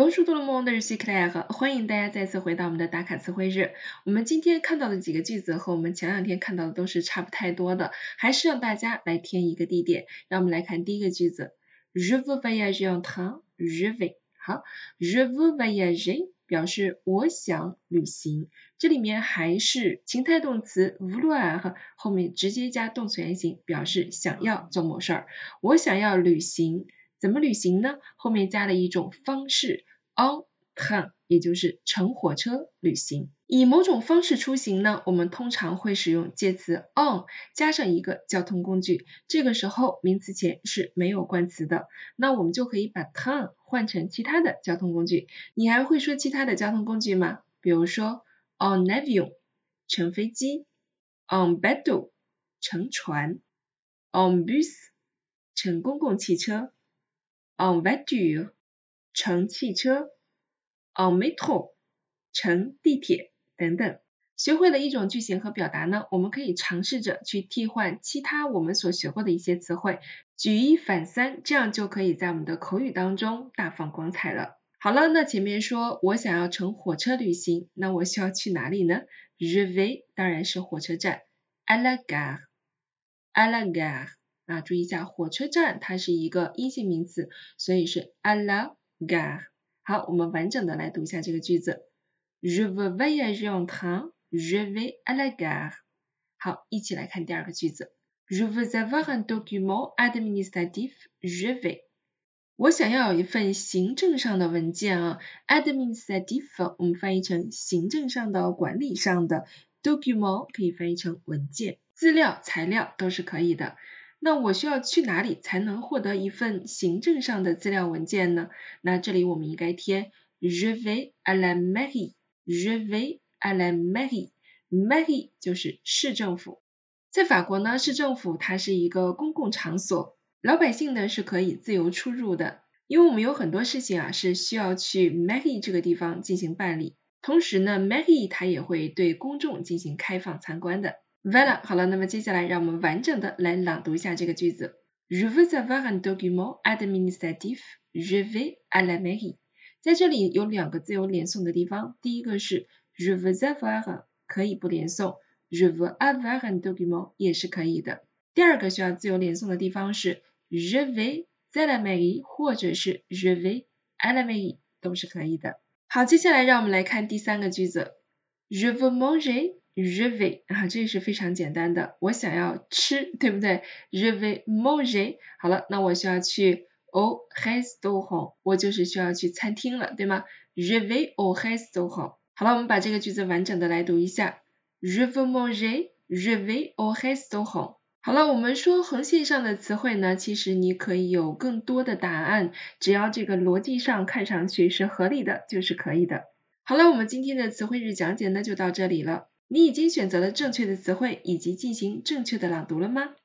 Bonjour tout le monde, je suis Claire。欢迎大家再次回到我们的打卡词汇日。我们今天看到的几个句子和我们前两天看到的都是差不太多的，还是让大家来填一个地点。让我们来看第一个句子：Je veux voyager en train, je vais。好，Je veux voyager 表示我想旅行，这里面还是情态动词 vouloir 后面直接加动词原形，表示想要做某事儿。我想要旅行。怎么旅行呢？后面加了一种方式，on train，也就是乘火车旅行。以某种方式出行呢，我们通常会使用介词 on 加上一个交通工具，这个时候名词前是没有冠词的，那我们就可以把 train 换成其他的交通工具。你还会说其他的交通工具吗？比如说 on avion，乘飞机；on bateau，乘船；on bus，乘公共汽车。En voiture 乘汽车，en métro 乘地铁等等。学会了一种句型和表达呢，我们可以尝试着去替换其他我们所学过的一些词汇，举一反三，这样就可以在我们的口语当中大放光彩了。好了，那前面说我想要乘火车旅行，那我需要去哪里呢？Je vais 当然是火车站，à la gare，à la gare。啊，注意一下，火车站它是一个阴性名词，所以是 à la gare。好，我们完整的来读一下这个句子：Je veux voyager en train, je vais à la gare。好，一起来看第二个句子：Je veux avoir un document administratif, je vais。我想要有一份行政上的文件啊，administratif 我们翻译成行政上的、管理上的，document 可以翻译成文件、资料、材料都是可以的。那我需要去哪里才能获得一份行政上的资料文件呢？那这里我们应该填 Je vais à la mairie，Je vais à la mairie，mairie 就是市政府。在法国呢，市政府它是一个公共场所，老百姓呢是可以自由出入的。因为我们有很多事情啊是需要去 mairie 这个地方进行办理，同时呢 mairie 它也会对公众进行开放参观的。完了，好了，那么接下来让我们完整的来朗读一下这个句子。Je veux avoir un document administratif. Je vais à la mairie. 在这里有两个自由连诵的地方，第一个是 Je veux avoir 可以不连诵，Je veux avoir un document 也是可以的。第二个需要自由连诵的地方是 Je vais à la mairie 或者是 Je vais à la mairie 都是可以的。好，接下来让我们来看第三个句子。Je veux manger. Je vais 啊，这是非常简单的，我想要吃，对不对？Je vais manger。好了，那我需要去 au restaurant，我就是需要去餐厅了，对吗？Je vais au restaurant。好了，我们把这个句子完整的来读一下。Je veux manger。Je vais au restaurant。好了，我们说横线上的词汇呢，其实你可以有更多的答案，只要这个逻辑上看上去是合理的，就是可以的。好了，我们今天的词汇日讲解呢就到这里了。你已经选择了正确的词汇以及进行正确的朗读了吗？